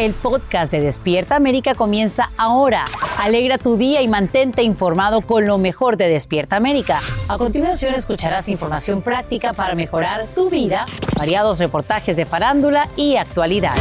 El podcast de Despierta América comienza ahora. Alegra tu día y mantente informado con lo mejor de Despierta América. A continuación escucharás información práctica para mejorar tu vida, variados reportajes de farándula y actualidad.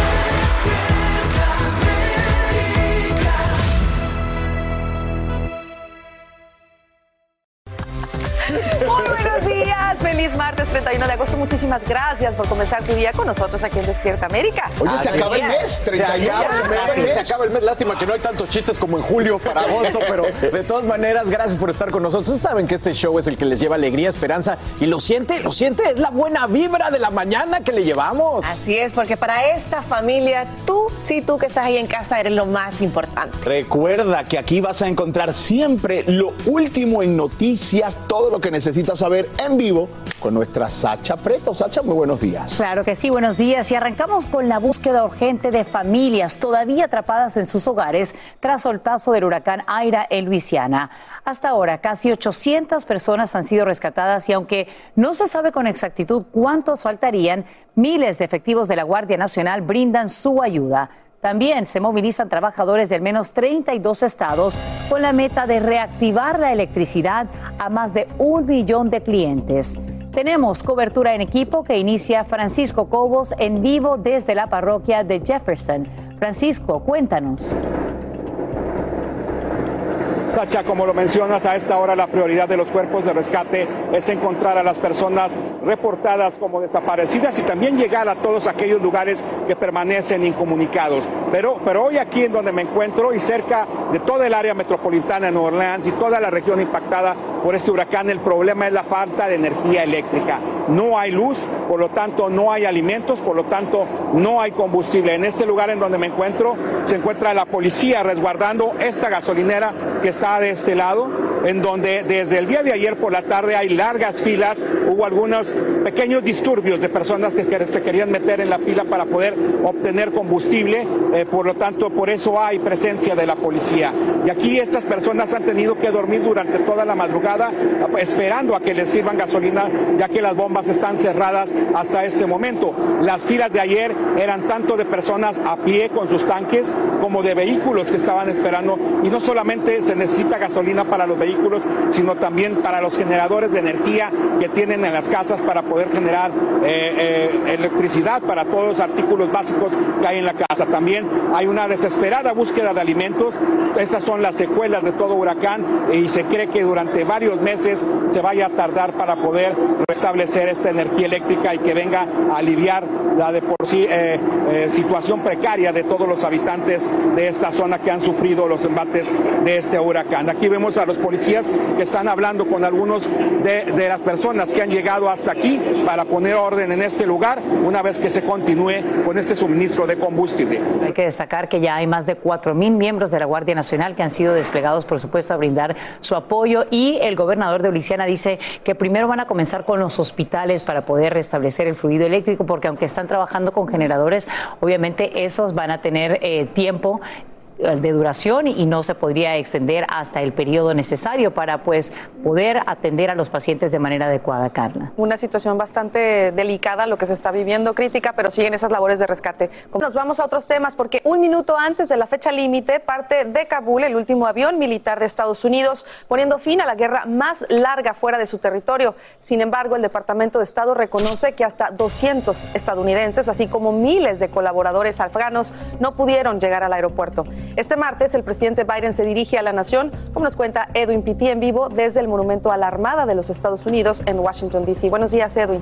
31 de agosto. Muchísimas gracias por comenzar su día con nosotros aquí en Despierta América. Oye, se acaba el es. mes, 31 Se acaba se acaba el mes. Lástima que no hay tantos chistes como en julio para agosto, pero de todas maneras, gracias por estar con nosotros. Ustedes saben que este show es el que les lleva alegría, esperanza y lo siente, lo siente, es la buena vibra de la mañana que le llevamos. Así es, porque para esta familia, tú, sí, tú que estás ahí en casa, eres lo más importante. Recuerda que aquí vas a encontrar siempre lo último en noticias, todo lo que necesitas saber en vivo con Sacha Preto. Sacha, muy buenos días. Claro que sí, buenos días. Y arrancamos con la búsqueda urgente de familias todavía atrapadas en sus hogares tras el paso del huracán Aira en Luisiana. Hasta ahora, casi 800 personas han sido rescatadas y aunque no se sabe con exactitud cuántos faltarían, miles de efectivos de la Guardia Nacional brindan su ayuda. También se movilizan trabajadores de al menos 32 estados con la meta de reactivar la electricidad a más de un millón de clientes. Tenemos cobertura en equipo que inicia Francisco Cobos en vivo desde la parroquia de Jefferson. Francisco, cuéntanos. Sacha, como lo mencionas, a esta hora la prioridad de los cuerpos de rescate es encontrar a las personas reportadas como desaparecidas y también llegar a todos aquellos lugares que permanecen incomunicados. Pero, pero hoy aquí en donde me encuentro y cerca de toda el área metropolitana de Nueva Orleans y toda la región impactada por este huracán, el problema es la falta de energía eléctrica. No hay luz, por lo tanto no hay alimentos, por lo tanto no hay combustible. En este lugar en donde me encuentro se encuentra la policía resguardando esta gasolinera que está de este lado, en donde desde el día de ayer por la tarde hay largas filas, hubo algunos pequeños disturbios de personas que se querían meter en la fila para poder obtener combustible, eh, por lo tanto por eso hay presencia de la policía. Y aquí estas personas han tenido que dormir durante toda la madrugada esperando a que les sirvan gasolina, ya que las bombas están cerradas hasta este momento. Las filas de ayer eran tanto de personas a pie con sus tanques como de vehículos que estaban esperando y no solamente se necesita gasolina para los vehículos, sino también para los generadores de energía que tienen en las casas para poder generar eh, eh, electricidad para todos los artículos básicos que hay en la casa. También hay una desesperada búsqueda de alimentos. Estas son las secuelas de todo huracán y se cree que durante varios meses se vaya a tardar para poder restablecer esta energía eléctrica y que venga a aliviar la de por sí eh, situación precaria de todos los habitantes de esta zona que han sufrido los embates de este huracán. Aquí vemos a los que están hablando con algunos de, de las personas que han llegado hasta aquí para poner orden en este lugar una vez que se continúe con este suministro de combustible. Hay que destacar que ya hay más de 4.000 miembros de la Guardia Nacional que han sido desplegados, por supuesto, a brindar su apoyo y el gobernador de Luisiana dice que primero van a comenzar con los hospitales para poder restablecer el fluido eléctrico, porque aunque están trabajando con generadores, obviamente esos van a tener eh, tiempo de duración y no se podría extender hasta el periodo necesario para pues poder atender a los pacientes de manera adecuada, Carla. Una situación bastante delicada lo que se está viviendo, crítica, pero siguen esas labores de rescate. Nos vamos a otros temas porque un minuto antes de la fecha límite parte de Kabul el último avión militar de Estados Unidos, poniendo fin a la guerra más larga fuera de su territorio. Sin embargo, el Departamento de Estado reconoce que hasta 200 estadounidenses, así como miles de colaboradores afganos, no pudieron llegar al aeropuerto. Este martes, el presidente Biden se dirige a la nación, como nos cuenta Edwin Pitti en vivo desde el Monumento a la Armada de los Estados Unidos en Washington, D.C. Buenos días, Edwin.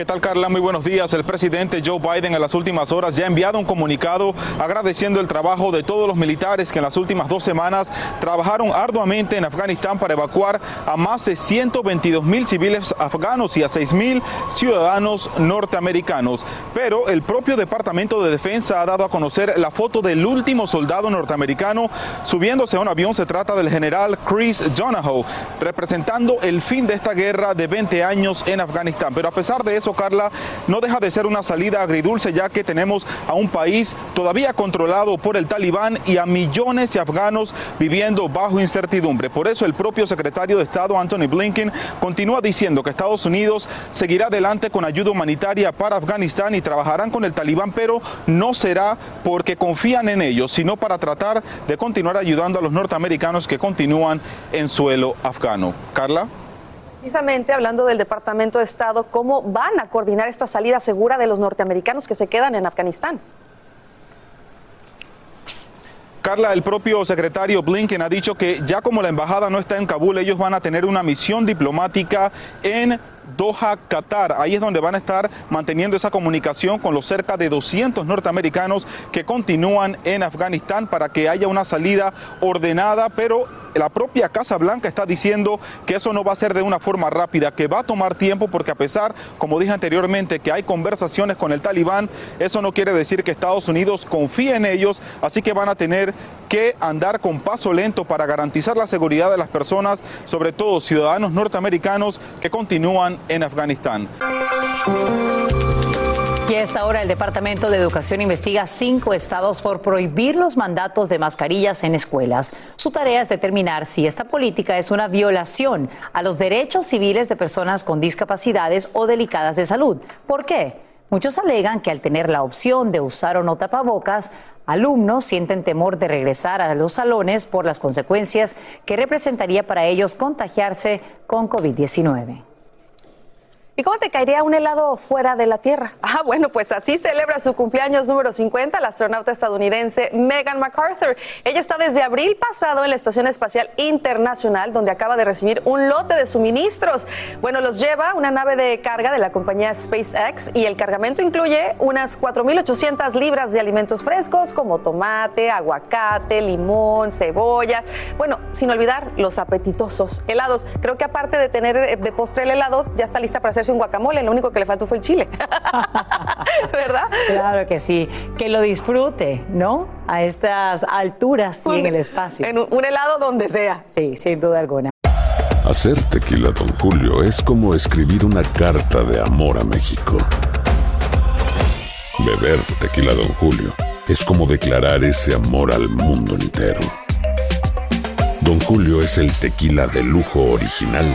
¿Qué tal, Carla? Muy buenos días. El presidente Joe Biden en las últimas horas ya ha enviado un comunicado agradeciendo el trabajo de todos los militares que en las últimas dos semanas trabajaron arduamente en Afganistán para evacuar a más de 122 mil civiles afganos y a 6 mil ciudadanos norteamericanos. Pero el propio Departamento de Defensa ha dado a conocer la foto del último soldado norteamericano subiéndose a un avión. Se trata del general Chris Donahoe, representando el fin de esta guerra de 20 años en Afganistán. Pero a pesar de eso, Carla, no deja de ser una salida agridulce ya que tenemos a un país todavía controlado por el talibán y a millones de afganos viviendo bajo incertidumbre. Por eso el propio secretario de Estado, Anthony Blinken, continúa diciendo que Estados Unidos seguirá adelante con ayuda humanitaria para Afganistán y trabajarán con el talibán, pero no será porque confían en ellos, sino para tratar de continuar ayudando a los norteamericanos que continúan en suelo afgano. Carla. Precisamente hablando del Departamento de Estado, ¿cómo van a coordinar esta salida segura de los norteamericanos que se quedan en Afganistán? Carla, el propio secretario Blinken ha dicho que ya como la embajada no está en Kabul, ellos van a tener una misión diplomática en Doha, Qatar. Ahí es donde van a estar manteniendo esa comunicación con los cerca de 200 norteamericanos que continúan en Afganistán para que haya una salida ordenada, pero la propia Casa Blanca está diciendo que eso no va a ser de una forma rápida, que va a tomar tiempo porque a pesar, como dije anteriormente, que hay conversaciones con el talibán, eso no quiere decir que Estados Unidos confíe en ellos, así que van a tener que andar con paso lento para garantizar la seguridad de las personas, sobre todo ciudadanos norteamericanos que continúan en Afganistán. Y a esta hora el Departamento de Educación investiga cinco estados por prohibir los mandatos de mascarillas en escuelas. Su tarea es determinar si esta política es una violación a los derechos civiles de personas con discapacidades o delicadas de salud. ¿Por qué? Muchos alegan que al tener la opción de usar o no tapabocas, alumnos sienten temor de regresar a los salones por las consecuencias que representaría para ellos contagiarse con COVID-19. ¿Y cómo te caería un helado fuera de la Tierra? Ah, bueno, pues así celebra su cumpleaños número 50 la astronauta estadounidense Megan MacArthur. Ella está desde abril pasado en la Estación Espacial Internacional, donde acaba de recibir un lote de suministros. Bueno, los lleva una nave de carga de la compañía SpaceX y el cargamento incluye unas 4.800 libras de alimentos frescos como tomate, aguacate, limón, cebolla. Bueno, sin olvidar los apetitosos helados. Creo que aparte de tener de postre el helado, ya está lista para un guacamole, lo único que le faltó fue el chile. ¿Verdad? Claro que sí. Que lo disfrute, ¿no? A estas alturas y en el espacio. En un helado donde sea. Sí, sin duda alguna. Hacer tequila, don Julio, es como escribir una carta de amor a México. Beber tequila, don Julio, es como declarar ese amor al mundo entero. Don Julio es el tequila de lujo original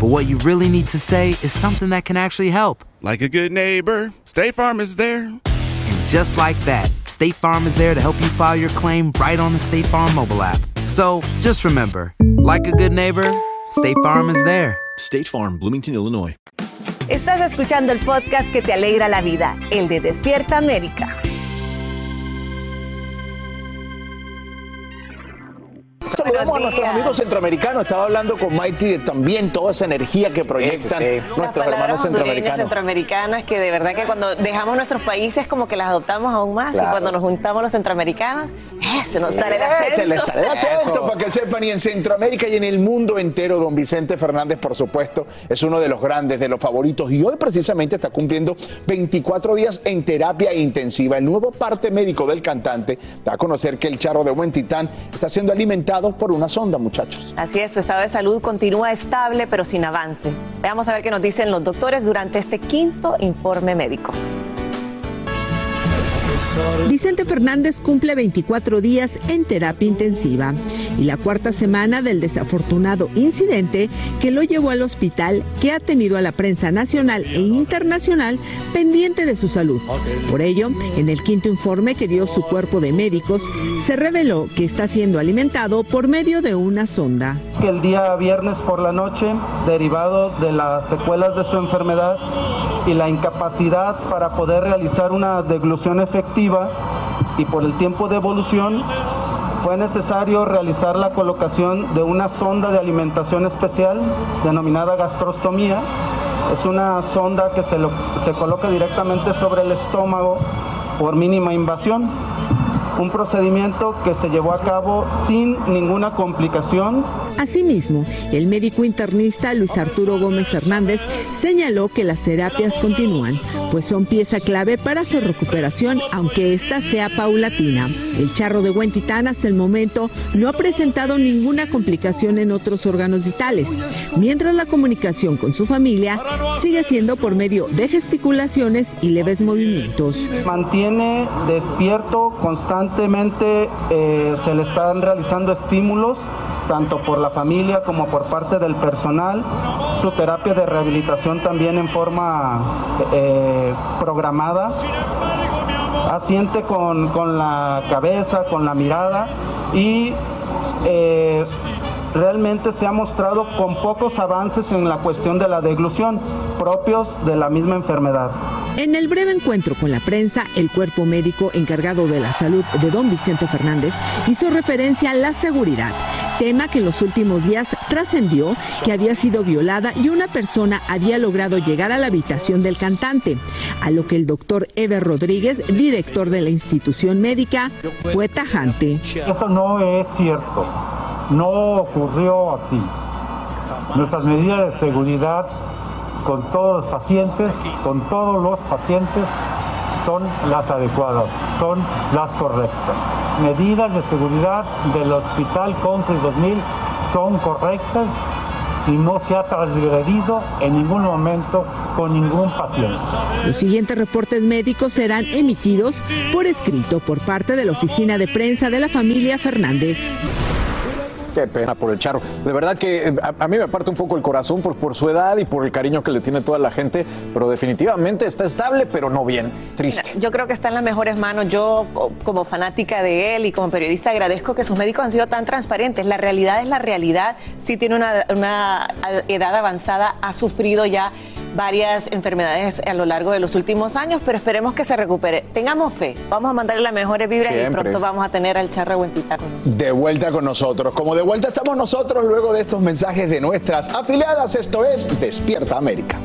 But what you really need to say is something that can actually help. Like a good neighbor, State Farm is there. And just like that, State Farm is there to help you file your claim right on the State Farm mobile app. So just remember, like a good neighbor, State Farm is there. State Farm, Bloomington, Illinois. Estás escuchando el podcast que te alegra la vida, el de Despierta América. Saludamos a nuestros amigos centroamericanos. Estaba hablando con Mighty de también toda esa energía que proyectan nuestros hermanos centroamericanos. centroamericanas que de verdad que cuando dejamos nuestros países como que las adoptamos aún más y Claro. cuando nos juntamos los centroamericanos, eh, se nos sale el acento. Se les sale el acento, para que sepan, y en Centroamérica y en el mundo entero, don Vicente Fernández, por supuesto, es uno de los grandes, de los favoritos, y hoy precisamente está cumpliendo 24 días en terapia intensiva. El nuevo parte médico del cantante da a conocer que el charro de buen titán está siendo alimentado por una sonda, muchachos. Así es, su estado de salud continúa estable pero sin avance. Veamos a ver qué nos dicen los doctores durante este quinto informe médico. Vicente Fernández cumple 24 días en terapia intensiva y la cuarta semana del desafortunado incidente que lo llevó al hospital que ha tenido a la prensa nacional e internacional pendiente de su salud. Por ello, en el quinto informe que dio su cuerpo de médicos, se reveló que está siendo alimentado por medio de una sonda. El día viernes por la noche, derivado de las secuelas de su enfermedad y la incapacidad para poder realizar una deglución efectiva y por el tiempo de evolución, fue necesario realizar la colocación de una sonda de alimentación especial denominada gastrostomía. Es una sonda que se, lo- se coloca directamente sobre el estómago por mínima invasión. Un procedimiento que se llevó a cabo sin ninguna complicación Asimismo, el médico internista Luis Arturo Gómez Hernández señaló que las terapias continúan, pues son pieza clave para su recuperación, aunque ésta sea paulatina. El charro de Huentitán hasta el momento no ha presentado ninguna complicación en otros órganos vitales, mientras la comunicación con su familia sigue siendo por medio de gesticulaciones y leves movimientos. mantiene despierto constantemente, eh, se le están realizando estímulos tanto por la familia como por parte del personal. Su terapia de rehabilitación también en forma eh, programada. Asiente con, con la cabeza, con la mirada y eh, realmente se ha mostrado con pocos avances en la cuestión de la deglución propios de la misma enfermedad. En el breve encuentro con la prensa, el cuerpo médico encargado de la salud de don Vicente Fernández hizo referencia a la seguridad, tema que en los últimos días trascendió que había sido violada y una persona había logrado llegar a la habitación del cantante, a lo que el doctor Eber Rodríguez, director de la institución médica, fue tajante. Eso no es cierto. No ocurrió así. Nuestras medidas de seguridad con todos los pacientes, con todos los pacientes, son las adecuadas, son las correctas. Medidas de seguridad del Hospital Country 2000 son correctas y no se ha transgredido en ningún momento con ningún paciente. Los siguientes reportes médicos serán emitidos por escrito por parte de la oficina de prensa de la familia Fernández. Qué pena por el charro. De verdad que eh, a, mí me parte un poco el corazón por, por su edad y por el cariño que le tiene toda la gente, pero definitivamente está estable, pero no bien. Triste. Yo creo que está en las mejores manos. Yo, co- como fanática de él y como periodista, agradezco que sus médicos han sido tan transparentes. La realidad es la realidad. Sí tiene una edad avanzada, ha sufrido ya varias enfermedades a lo largo de los últimos años, pero esperemos que se recupere. Tengamos fe. Vamos a mandarle las mejores vibras y pronto vamos a tener al charro Huentita con nosotros. De vuelta con nosotros. Como de vuelta estamos nosotros luego de estos mensajes de nuestras afiliadas. Esto es Despierta América.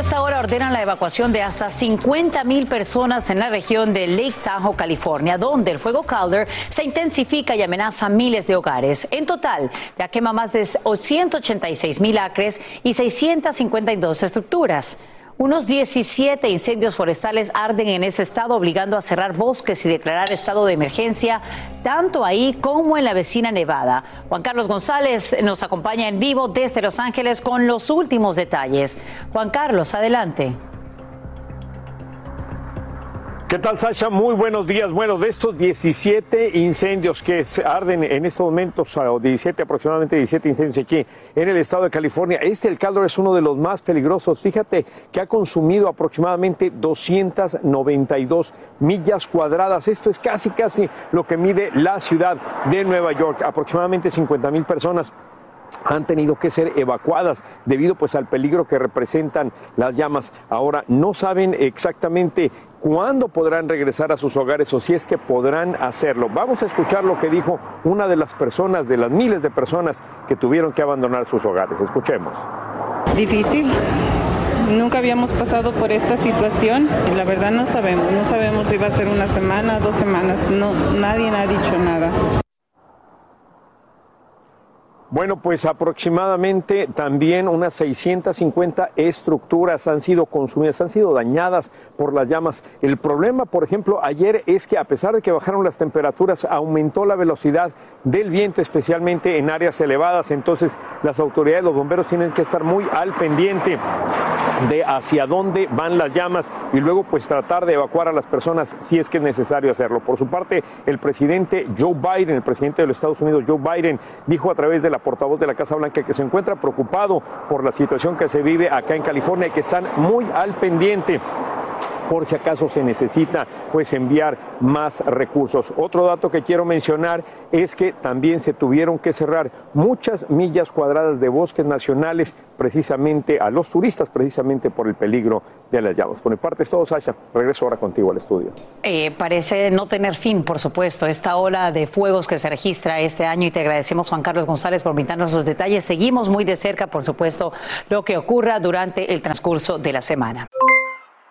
Esta hora ordenan la evacuación de hasta 50 mil personas en la región de Lake Tahoe, California, donde el fuego Calder se intensifica y amenaza miles de hogares. En total, ya quema más de 186 mil acres y 652 estructuras. Unos 17 incendios forestales arden en ese estado, obligando a cerrar bosques y declarar estado de emergencia, tanto ahí como en la vecina Nevada. Juan Carlos González nos acompaña en vivo desde Los Ángeles con los últimos detalles. Juan Carlos, adelante. ¿Qué tal, Sasha? Muy buenos días. Bueno, de estos 17 incendios que se arden en estos momentos, o 17 aproximadamente 17 incendios aquí en el estado de California, este el Caldor es uno de los más peligrosos. Fíjate que ha consumido aproximadamente 292 millas cuadradas. Esto es casi, casi lo que mide la ciudad de Nueva York. Aproximadamente 50 mil personas han tenido que ser evacuadas debido pues al peligro que representan las llamas. Ahora no saben exactamente cuándo podrán regresar a sus hogares o si es que podrán hacerlo. Vamos a escuchar lo que dijo una de las personas, de las miles de personas que tuvieron que abandonar sus hogares. Escuchemos. Difícil. Nunca habíamos pasado por esta situación la verdad no sabemos, no sabemos si va a ser una semana, dos semanas, no, nadie ha dicho nada. Bueno, pues aproximadamente también unas 650 estructuras han sido consumidas, han sido dañadas por las llamas. El problema, por ejemplo, ayer es que a pesar de que bajaron las temperaturas, aumentó la velocidad del viento, especialmente en áreas elevadas. Entonces, las autoridades, los bomberos tienen que estar muy al pendiente de hacia dónde van las llamas y luego pues tratar de evacuar a las personas si es que es necesario hacerlo. Por su parte, el presidente Joe Biden, el presidente de los Estados Unidos, Joe Biden, dijo a través de la portavoz de la Casa Blanca que se encuentra preocupado por la situación que se vive acá en California y que están muy al pendiente por si acaso se necesita pues enviar más recursos. Otro dato que quiero mencionar es que también se tuvieron que cerrar muchas millas cuadradas de bosques nacionales precisamente a los turistas, precisamente por el peligro de las llamas. Por mi parte es todo, Sasha. Regreso ahora contigo al estudio. Eh, parece no tener fin, por supuesto, esta ola de fuegos que se registra este año y te agradecemos, Juan Carlos González, por brindarnos los detalles. Seguimos muy de cerca, por supuesto, lo que ocurra durante el transcurso de la semana.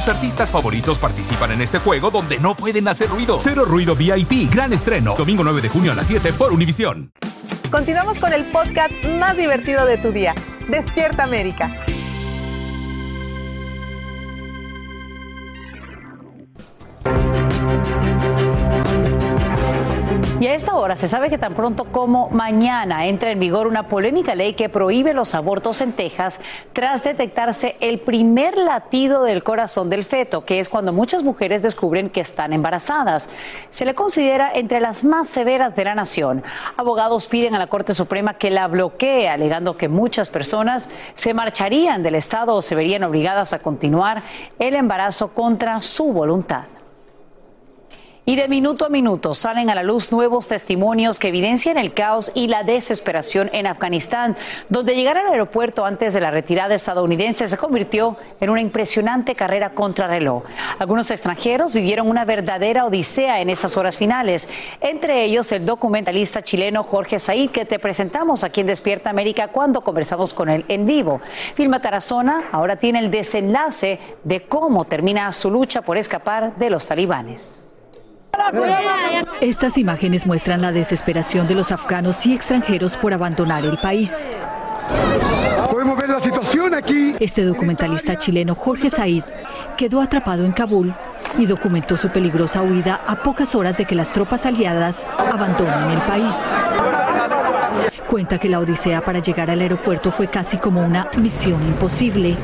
Tus artistas favoritos participan en este juego donde no pueden hacer ruido. Cero Ruido VIP, gran estreno. Domingo 9 de junio a las 7 por Univisión. Continuamos con el podcast más divertido de tu día. Despierta América. Y a esta hora se sabe que tan pronto como mañana entra en vigor una polémica ley que prohíbe los abortos en Texas tras detectarse el primer latido del corazón del feto, que es cuando muchas mujeres descubren que están embarazadas. Se le considera entre las más severas de la nación. Abogados piden a la Corte Suprema que la bloquee, alegando que muchas personas se marcharían del Estado o se verían obligadas a continuar el embarazo contra su voluntad. Y de minuto a minuto salen a la luz nuevos testimonios que evidencian el caos y la desesperación en Afganistán, donde llegar al aeropuerto antes de la retirada estadounidense se convirtió en una impresionante carrera contrarreloj. Algunos extranjeros vivieron una verdadera odisea en esas horas finales, entre ellos el documentalista chileno Jorge Said, que te presentamos aquí en Despierta América cuando conversamos con él en vivo. Filma Tarazona ahora tiene el desenlace de cómo termina su lucha por escapar de los talibanes. Estas imágenes muestran la desesperación de los afganos y extranjeros por abandonar el país. Podemos ver la situación aquí. Este documentalista chileno Jorge Said quedó atrapado en Kabul y documentó su peligrosa huida a pocas horas de que las tropas aliadas abandonen el país. Cuenta que la odisea para llegar al aeropuerto fue casi como una misión imposible.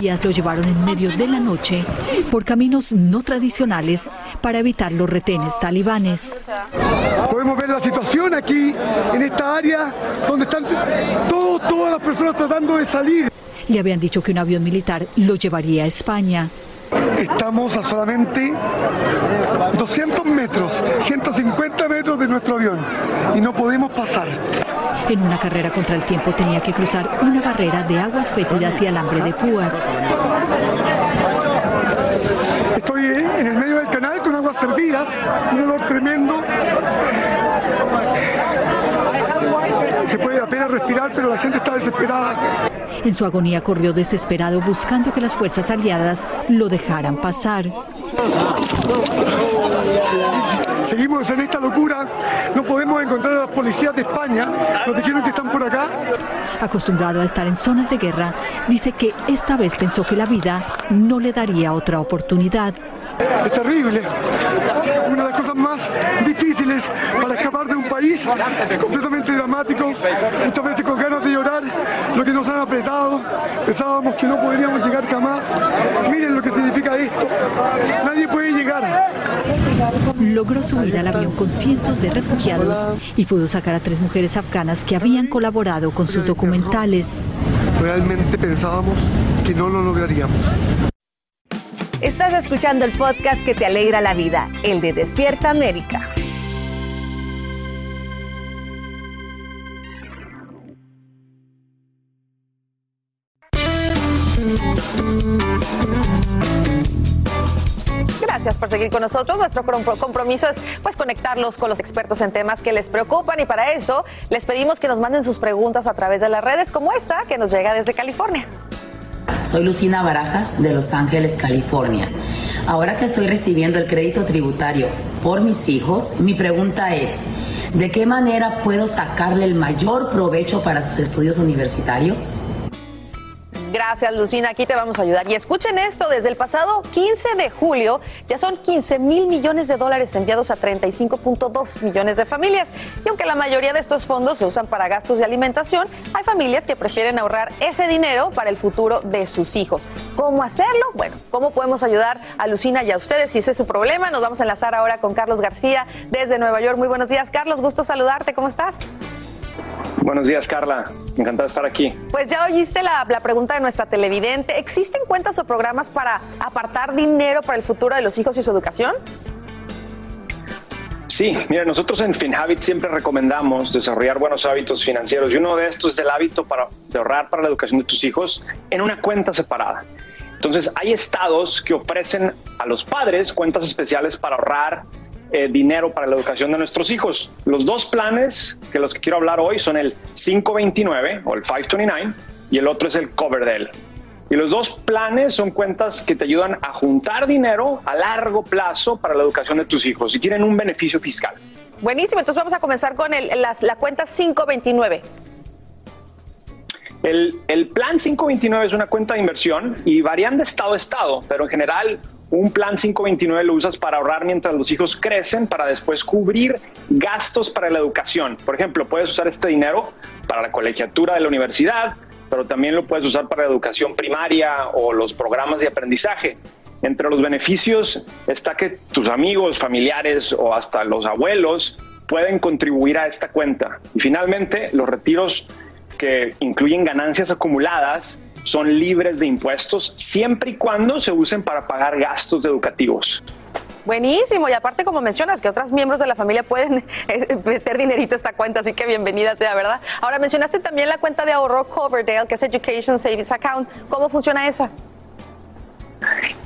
Guías lo llevaron en medio de la noche por caminos no tradicionales para evitar los retenes talibanes. Podemos ver la situación aquí, en esta área, donde están todo- todas las personas tratando de salir. Le habían dicho que un avión militar lo llevaría a España. Estamos a solamente 200 metros, 150 metros de nuestro avión y no podemos pasar. En una carrera contra el tiempo tenía que cruzar una barrera de aguas fétidas y alambre de púas. Estoy en el medio del canal con aguas servidas, un olor tremendo se puede apenas respirar, pero la gente está desesperada. En su agonía corrió desesperado buscando que las fuerzas aliadas lo dejaran pasar. Seguimos en esta locura, no podemos encontrar a las policías de España, nos dijeron que están por acá. Acostumbrado a estar en zonas de guerra, dice que esta vez pensó que la vida no le daría otra oportunidad. Es terrible. Cosas más difíciles para escapar de un país completamente dramático, muchas veces con ganas de llorar, lo que nos han apretado, pensábamos que no podríamos llegar jamás. Miren lo que significa esto. Nadie puede llegar. Logró subir al avión con cientos de refugiados y pudo sacar a tres mujeres afganas que habían colaborado con sus documentales. Realmente pensábamos que no lo lograríamos. Estás escuchando el podcast que te alegra la vida, el de Despierta América. Gracias por seguir con nosotros. Nuestro compromiso es pues conectarlos con los expertos en temas que les preocupan y para eso les pedimos que nos manden sus preguntas a través de las redes como esta que nos llega desde California. Soy Lucina Barajas de Los Ángeles, California. Ahora que estoy recibiendo el crédito tributario por mis hijos, mi pregunta es, ¿de qué manera puedo sacarle el mayor provecho para sus estudios universitarios? Gracias, Lucina. Aquí te vamos a ayudar. Y escuchen esto, desde el pasado 15 de julio ya son 15 mil millones de dólares enviados a 35.2 millones de familias. Y aunque la mayoría de estos fondos se usan para gastos de alimentación, hay familias que prefieren ahorrar ese dinero para el futuro de sus hijos. ¿Cómo hacerlo? Bueno, ¿cómo podemos ayudar a Lucina y a ustedes si ese es su problema? Nos vamos a enlazar ahora con Carlos García desde Nueva York. Muy buenos días, Carlos. Gusto saludarte. ¿Cómo estás? Buenos días, Carla. Encantado de estar aquí. Pues ya oíste la, la, pregunta de nuestra televidente. ¿Existen cuentas o programas para apartar dinero para el futuro de los hijos y su educación? Sí, mira, nosotros en FinHabit siempre recomendamos desarrollar buenos hábitos financieros y uno de estos es el hábito para, de ahorrar para la educación de tus hijos en una cuenta separada. Entonces, hay estados que ofrecen a los padres cuentas especiales para ahorrar eh, dinero para la educación de nuestros hijos. Los dos planes que los que quiero hablar hoy son el 529 o el 529 y el otro es el Coverdell. Y los dos planes son cuentas que te ayudan a juntar dinero a largo plazo para la educación de tus hijos y tienen un beneficio fiscal. Buenísimo, entonces vamos a comenzar con el, las, la cuenta 529. El, el, plan 529 es una cuenta de inversión y varían de estado a estado, pero en general un plan 529 lo usas para ahorrar mientras los hijos crecen, para después cubrir gastos para la educación. Por ejemplo, puedes usar este dinero para la colegiatura de la universidad, pero también lo puedes usar para la educación primaria o los programas de aprendizaje. Entre los beneficios está que tus amigos, familiares o hasta los abuelos pueden contribuir a esta cuenta. Y finalmente, los retiros que incluyen ganancias acumuladas son libres de impuestos siempre y cuando se usen para pagar gastos educativos. Buenísimo, y aparte como mencionas que otros miembros de la familia pueden eh, meter dinerito a esta cuenta, así que bienvenida sea, ¿verdad? Ahora mencionaste también la cuenta de ahorro Coverdale, que es Education Savings Account. ¿Cómo funciona esa?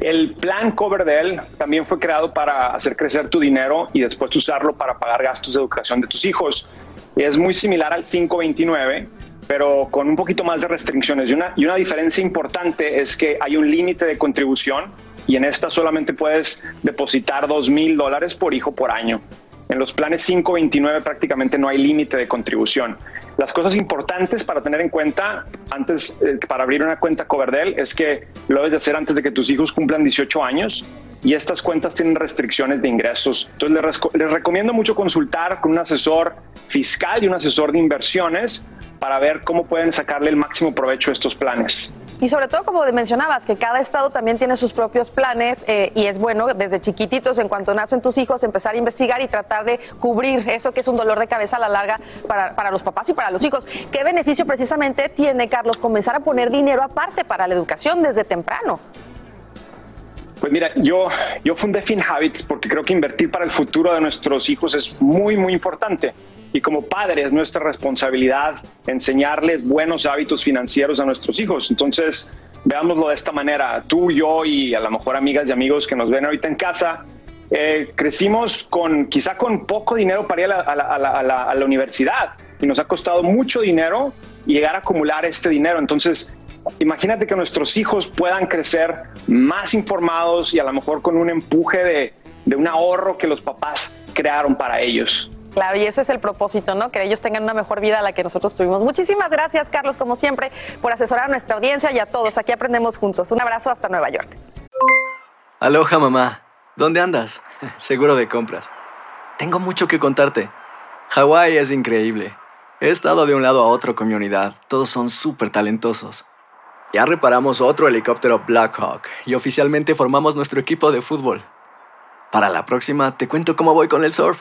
El plan Coverdale también fue creado para hacer crecer tu dinero y después usarlo para pagar gastos de educación de tus hijos. Es muy similar al 529, pero con un poquito más de restricciones. Y una, y una diferencia importante es que hay un límite de contribución y en esta solamente puedes depositar dos mil dólares por hijo por año. En los planes 529 prácticamente no hay límite de contribución. Las cosas importantes para tener en cuenta antes eh, para abrir una cuenta Coverdell es que lo debes de hacer antes de que tus hijos cumplan 18 años y estas cuentas tienen restricciones de ingresos. Entonces les, les recomiendo mucho consultar con un asesor fiscal y un asesor de inversiones para ver cómo pueden sacarle el máximo provecho a estos planes. Y sobre todo, como mencionabas, que cada estado también tiene sus propios planes eh, y es bueno desde chiquititos, en cuanto nacen tus hijos, empezar a investigar y tratar de cubrir eso que es un dolor de cabeza a la larga para, para los papás y para los hijos. ¿Qué beneficio precisamente tiene, Carlos, comenzar a poner dinero aparte para la educación desde temprano? Pues mira, yo, yo fundé FinHabits porque creo que invertir para el futuro de nuestros hijos es muy, muy importante. Y como padres, es nuestra responsabilidad enseñarles buenos hábitos financieros a nuestros hijos. Entonces, veámoslo de esta manera. Tú, yo y a lo mejor amigas y amigos que nos ven ahorita en casa, eh, crecimos con quizá con poco dinero para ir a la, universidad. y nos ha costado mucho dinero llegar a acumular este dinero. Entonces, imagínate que nuestros hijos puedan crecer más informados y a lo mejor con un empuje de un ahorro que los papás crearon para ellos. Claro, y ese es el propósito, ¿no? Que ellos tengan una mejor vida a la que nosotros tuvimos. Muchísimas gracias, Carlos, como siempre, por asesorar a nuestra audiencia y a todos. Aquí aprendemos juntos. Un abrazo hasta Nueva York. Aloha, mamá. ¿Dónde andas? Seguro de compras. Tengo mucho que contarte. Hawái es increíble. He estado de un lado a otro con mi unidad. Todos son súper talentosos. Ya reparamos otro helicóptero Blackhawk y oficialmente formamos nuestro equipo de fútbol. Para la próxima te cuento cómo voy con el surf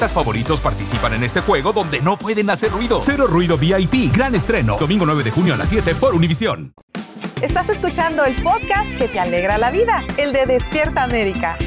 artistas favoritos participan en este juego donde no pueden hacer ruido. Cero Ruido VIP, gran estreno. Domingo 9 de junio a las 7 por Univisión. Estás escuchando el podcast que te alegra la vida, el de Despierta América.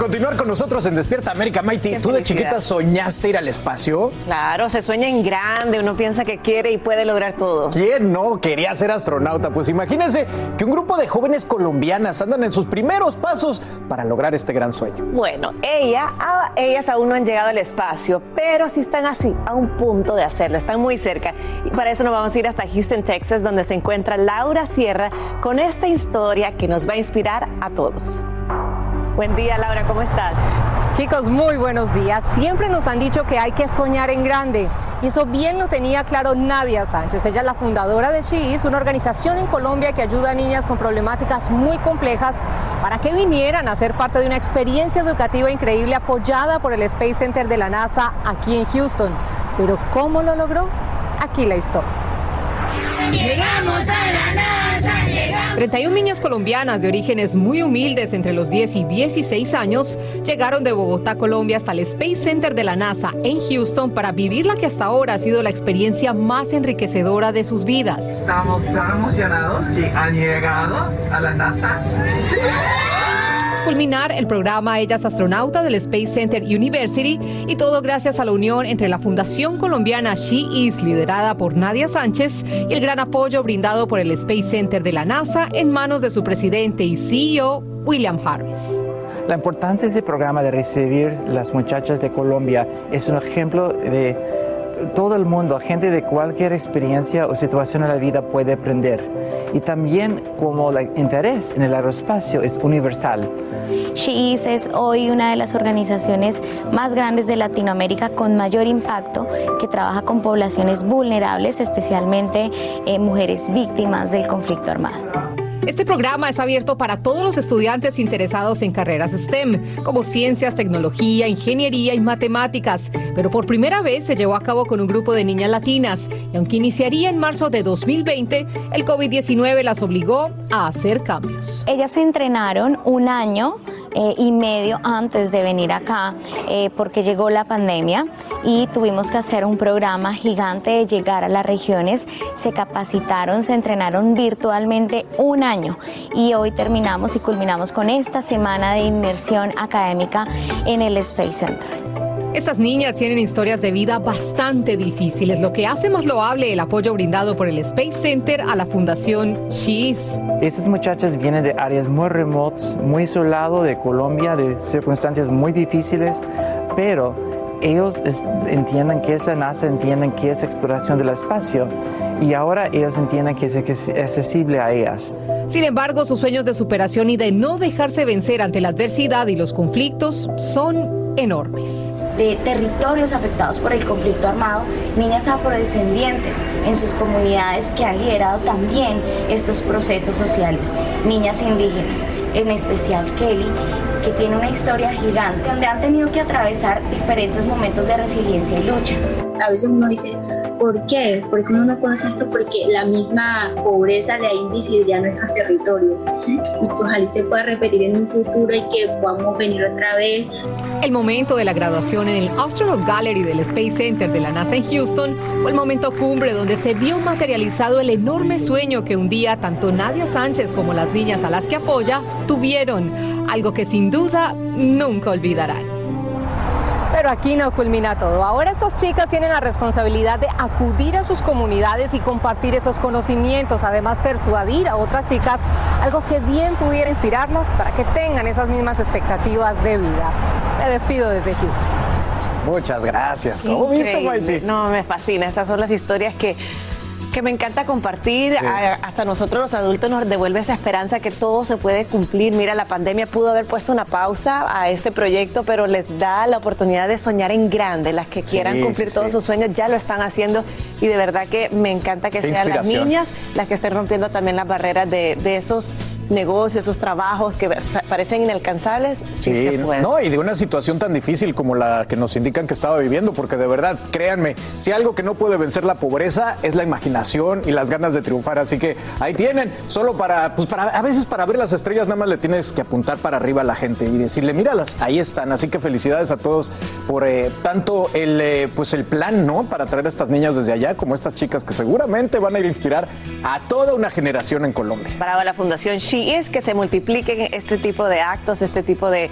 Continuar con nosotros en Despierta América, Maiti. ¿Tú de chiquita soñaste ir al espacio? Claro, se sueña en grande, uno piensa que quiere y puede lograr todo. ¿Quién no quería ser astronauta? Pues imagínense que un grupo de jóvenes colombianas andan en sus primeros pasos para lograr este gran sueño. Bueno, ella, ah, ellas aún no han llegado al espacio, pero sí están así, a un punto de hacerlo, están muy cerca. Y para eso nos vamos a ir hasta Houston, Texas, donde se encuentra Laura Sierra con esta historia que nos va a inspirar a todos. Buen día, Laura, ¿cómo estás? Chicos, muy buenos días. Siempre nos han dicho que hay que soñar en grande y eso bien lo tenía claro Nadia Sánchez. Ella es la fundadora de She's, una organización en Colombia que ayuda a niñas con problemáticas muy complejas para que vinieran a ser parte de una experiencia educativa increíble apoyada por el Space Center de la NASA aquí en Houston. Pero ¿cómo lo logró? Aquí la historia. Llegamos a la NASA. 31 niñas colombianas de orígenes muy humildes entre los 10 y 16 años llegaron de Bogotá, Colombia hasta el Space Center de la NASA en Houston para vivir la que hasta ahora ha sido la experiencia más enriquecedora de sus vidas. Estamos tan emocionados que han llegado a la NASA. Culminar el programa Ellas Astronauta del Space Center University y todo gracias a la unión entre la Fundación Colombiana She Is, liderada por Nadia Sánchez, y el gran apoyo brindado por el Space Center de la NASA en manos de su presidente y CEO, William Harris. La importancia de este programa de recibir las muchachas de Colombia es un ejemplo de todo el mundo, gente de cualquier experiencia o situación en la vida puede aprender. Y también como el interés en el aeroespacio es universal. SheIS es hoy una de las organizaciones más grandes de Latinoamérica con mayor impacto que trabaja con poblaciones vulnerables, especialmente eh, mujeres víctimas del conflicto armado. Este programa es abierto para todos los estudiantes interesados en carreras STEM, como ciencias, tecnología, ingeniería y matemáticas, pero por primera vez se llevó a cabo con un grupo de niñas latinas y aunque iniciaría en marzo de 2020, el COVID-19 las obligó a hacer cambios. Ellas se entrenaron un año eh, y medio antes de venir acá eh, porque llegó la pandemia y tuvimos que hacer un programa gigante de llegar a las regiones. Se capacitaron, se entrenaron virtualmente un año y hoy terminamos y culminamos con esta semana de inmersión académica en el Space Center. Estas niñas tienen historias de vida bastante difíciles, lo que hace más loable el apoyo brindado por el Space Center a la Fundación She's. Estas muchachas vienen de áreas muy remotas, muy isoladas de Colombia, de circunstancias muy difíciles, pero ellos entienden que es la NASA, entienden que es exploración del espacio y ahora ellos entienden que es accesible a ellas. Sin embargo, sus sueños de superación y de no dejarse vencer ante la adversidad y los conflictos son enormes de territorios afectados por el conflicto armado, niñas afrodescendientes en sus comunidades que han liderado también estos procesos sociales, niñas indígenas, en especial Kelly, que tiene una historia gigante donde han tenido que atravesar diferentes momentos de resiliencia y lucha. A veces uno dice, ¿por qué? Porque uno no conoce esto porque la misma pobreza le da invisibilidad a nuestros territorios. Y pues ojalá se pueda repetir en un futuro y que podamos venir otra vez. El momento de la graduación en el Astronaut Gallery del Space Center de la NASA en Houston fue el momento cumbre donde se vio materializado el enorme sueño que un día tanto Nadia Sánchez como las niñas a las que apoya tuvieron, algo que sin duda nunca olvidarán. Pero aquí no culmina todo. Ahora estas chicas tienen la responsabilidad de acudir a sus comunidades y compartir esos conocimientos, además persuadir a otras chicas, algo que bien pudiera inspirarlas para que tengan esas mismas expectativas de vida. Me despido desde Houston. Muchas gracias. ¿Cómo viste, Maite? No, me fascina. Estas son las historias que que me encanta compartir. hasta nosotros los adultos nos devuelve esa esperanza que todo se puede cumplir. Mira, la pandemia pudo haber puesto una pausa a este proyecto, pero les da la oportunidad de soñar en grande. Las que quieran cumplir todos sus sueños ya lo están haciendo y de verdad que me encanta que sean las niñas las que estén rompiendo también las barreras de, de esos negocios, esos trabajos que parecen inalcanzables, sí, se puede. No, y de una situación tan difícil como la que nos indican que estaba viviendo, porque de verdad, créanme, si algo que no puede vencer la pobreza es la imaginación y las ganas de triunfar, así que ahí tienen, solo para, pues para, a veces para ver las estrellas nada más le tienes que apuntar para arriba a la gente y decirle, míralas, ahí están, así que felicidades a todos por eh, tanto el, eh, pues el plan, ¿no? Para traer a estas niñas desde allá, como estas chicas que seguramente van a ir a inspirar a toda una generación en Colombia. Bravo la Fundación She es que se multipliquen este tipo de actos, este tipo de,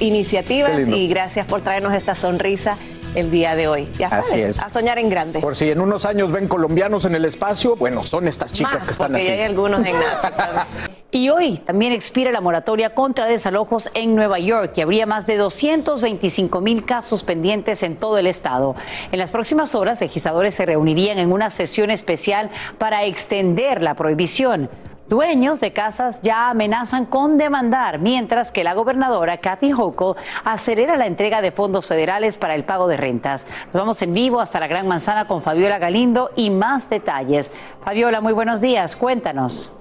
iniciativas y gracias por traernos esta sonrisa el día de hoy. Ya sabes, a soñar en grande. Por si en unos años ven colombianos en el espacio, bueno, son estas chicas que están así. hay algunos en. Y hoy también expira la moratoria contra desalojos en Nueva York, que habría más de 225 mil casos pendientes en todo el estado. En las próximas horas, legisladores se reunirían en una sesión especial para extender la prohibición. Dueños de casas ya amenazan con demandar, mientras que la gobernadora Kathy Hochul acelera la entrega de fondos federales para el pago de rentas. Nos vamos en vivo hasta la Gran Manzana con Fabiola Galindo y más detalles. Fabiola, muy buenos días. Cuéntanos.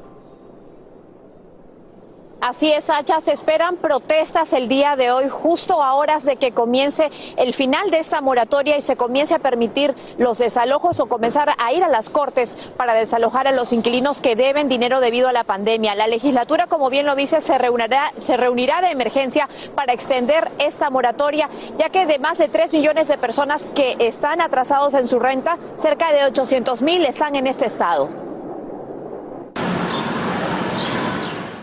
Así es, Sacha, se esperan protestas el día de hoy, justo a horas de que comience el final de esta moratoria y se comience a permitir los desalojos o comenzar a ir a las cortes para desalojar a los inquilinos que deben dinero debido a la pandemia. La legislatura, como bien lo dice, se reunirá, se reunirá de emergencia para extender esta moratoria, ya que de más de 3 millones de personas que están atrasados en su renta, cerca de 800 mil están en este estado.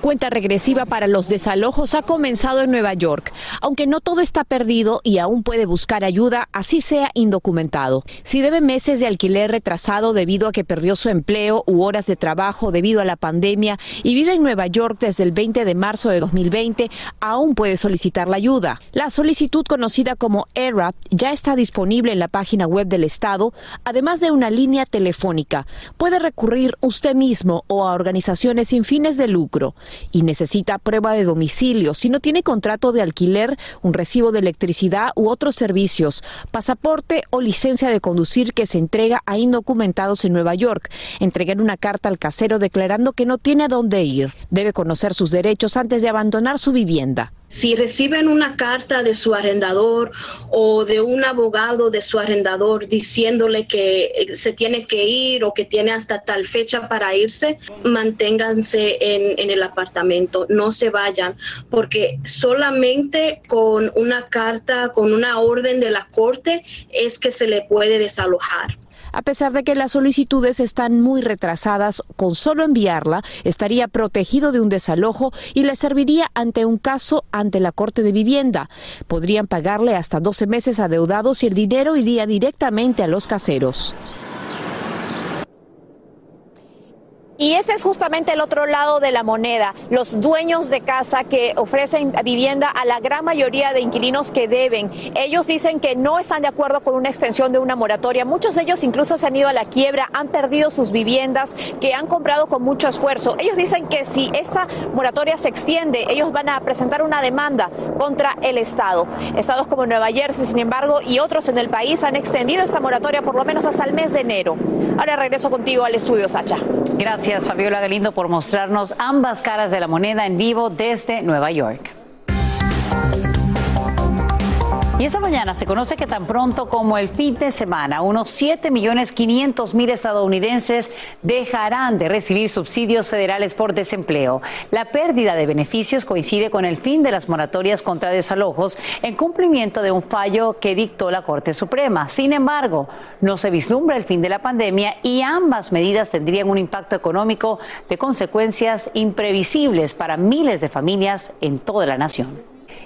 Cuenta regresiva para los desalojos ha comenzado en Nueva York, aunque no todo está perdido y aún puede buscar ayuda, así sea indocumentado. Si debe meses de alquiler retrasado debido a que perdió su empleo u horas de trabajo debido a la pandemia y vive en Nueva York desde el 20 de marzo de 2020, aún puede solicitar la ayuda. La solicitud conocida como ERAP ya está disponible en la página web del Estado, además de una línea telefónica. Puede recurrir usted mismo o a organizaciones sin fines de lucro y necesita prueba de domicilio, si no tiene contrato de alquiler, un recibo de electricidad u otros servicios, pasaporte o licencia de conducir que se entrega a indocumentados en Nueva York, entregar una carta al casero declarando que no tiene a dónde ir. Debe conocer sus derechos antes de abandonar su vivienda. Si reciben una carta de su arrendador o de un abogado de su arrendador diciéndole que eh, se tiene que ir o que tiene hasta tal fecha para irse, manténganse en, en el apartamento, no se vayan, porque solamente con una carta, con una orden de la corte es que se le puede desalojar. A pesar de que las solicitudes están muy retrasadas, con solo enviarla estaría protegido de un desalojo y le serviría ante un caso ante la Corte de Vivienda. Podrían pagarle hasta 12 meses adeudados y el dinero iría directamente a los caseros. Y ese es justamente el otro lado de la moneda, los dueños de casa que ofrecen vivienda a la gran mayoría de inquilinos que deben. Ellos dicen que no están de acuerdo con una extensión de una moratoria. Muchos de ellos incluso se han ido a la quiebra, han perdido sus viviendas que han comprado con mucho esfuerzo. Ellos dicen que si esta moratoria se extiende, ellos van a presentar una demanda contra el Estado. Estados como Nueva Jersey, sin embargo, y otros en el país han extendido esta moratoria por lo menos hasta el mes de enero. Ahora regreso contigo al estudio, Sacha. Gracias. Gracias, Fabiola Galindo, por mostrarnos ambas caras de la moneda en vivo desde Nueva York. Y esta mañana se conoce que tan pronto como el fin de semana, unos 7 millones 500 mil estadounidenses dejarán de recibir subsidios federales por desempleo. La pérdida de beneficios coincide con el fin de las moratorias contra desalojos en cumplimiento de un fallo que dictó la Corte Suprema. Sin embargo, no se vislumbra el fin de la pandemia y ambas medidas tendrían un impacto económico de consecuencias imprevisibles para miles de familias en toda la nación.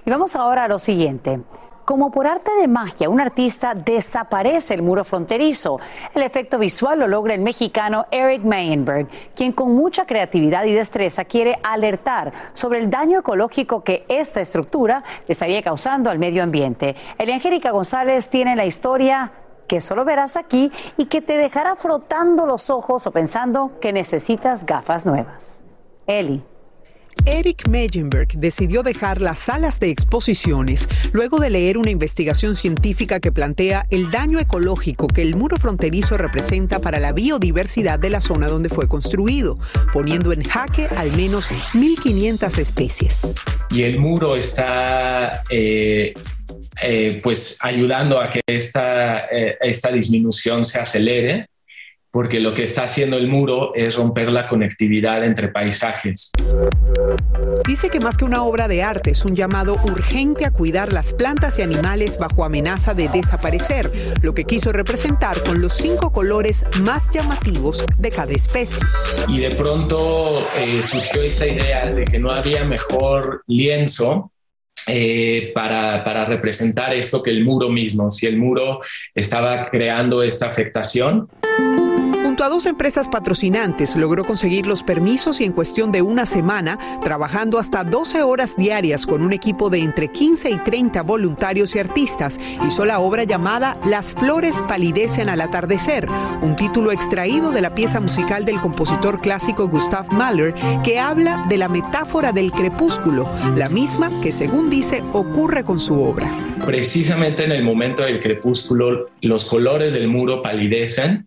Y vamos ahora a lo siguiente. Como por arte de magia, un artista desaparece el muro fronterizo. El efecto visual lo logra el mexicano Eric Mayenberg, quien con mucha creatividad y destreza quiere alertar sobre el daño ecológico que esta estructura estaría causando al medio ambiente. Eliangélica González tiene la historia que solo verás aquí y que te dejará frotando los ojos o pensando que necesitas gafas nuevas. Eli. Eric Meyenberg decidió dejar las salas de exposiciones luego de leer una investigación científica que plantea el daño ecológico que el muro fronterizo representa para la biodiversidad de la zona donde fue construido, poniendo en jaque al menos 1.500 especies. Y el muro está eh, eh, pues ayudando a que esta, eh, esta disminución se acelere porque lo que está haciendo el muro es romper la conectividad entre paisajes. Dice que más que una obra de arte es un llamado urgente a cuidar las plantas y animales bajo amenaza de desaparecer, lo que quiso representar con los cinco colores más llamativos de cada especie. Y de pronto eh, surgió esta idea de que no había mejor lienzo eh, para, para, representar esto que el muro mismo, si el muro estaba creando esta afectación a dos empresas patrocinantes logró conseguir los permisos y en cuestión de una semana, trabajando hasta 12 horas diarias con un equipo de entre 15 y 30 voluntarios y artistas, hizo la obra llamada Las flores palidecen al atardecer, un título extraído de la pieza musical del compositor clásico Gustav Mahler que habla de la metáfora del crepúsculo, la misma que según dice ocurre con su obra. Precisamente en el momento del crepúsculo los colores del muro palidecen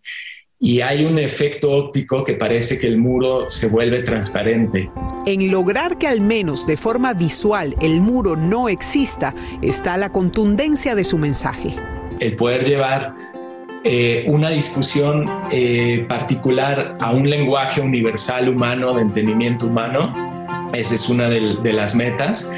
y hay un efecto óptico que parece que el muro se vuelve transparente. En lograr que al menos de forma visual el muro no exista está la contundencia de su mensaje. El poder llevar eh, una discusión eh, particular a un lenguaje universal humano, de entendimiento humano, esa es una de las metas.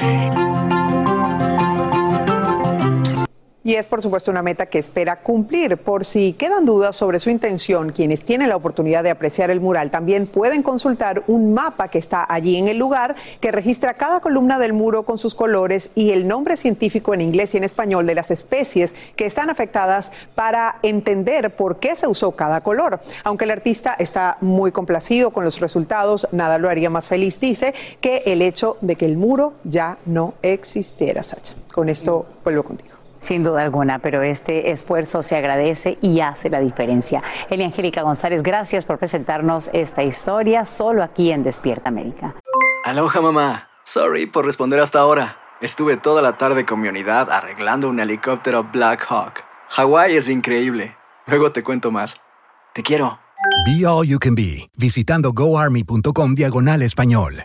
Y es por supuesto una meta que espera cumplir. Por si quedan dudas sobre su intención, quienes tienen la oportunidad de apreciar el mural también pueden consultar un mapa que está allí en el lugar que registra cada columna del muro con sus colores y el nombre científico en inglés y en español de las especies que están afectadas para entender por qué se usó cada color. Aunque el artista está muy complacido con los resultados, nada lo haría más feliz, dice, que el hecho de que el muro ya no existiera, Sacha. Con esto vuelvo contigo. Sin duda alguna, pero este esfuerzo se agradece y hace la diferencia. Elia Angélica González, gracias por presentarnos esta historia solo aquí en Despierta América. Aloha mamá, sorry por responder hasta ahora. Estuve toda la tarde con mi unidad arreglando un helicóptero Black Hawk. Hawái es increíble. Luego te cuento más. Te quiero. Be All You Can Be, visitando goarmy.com diagonal español.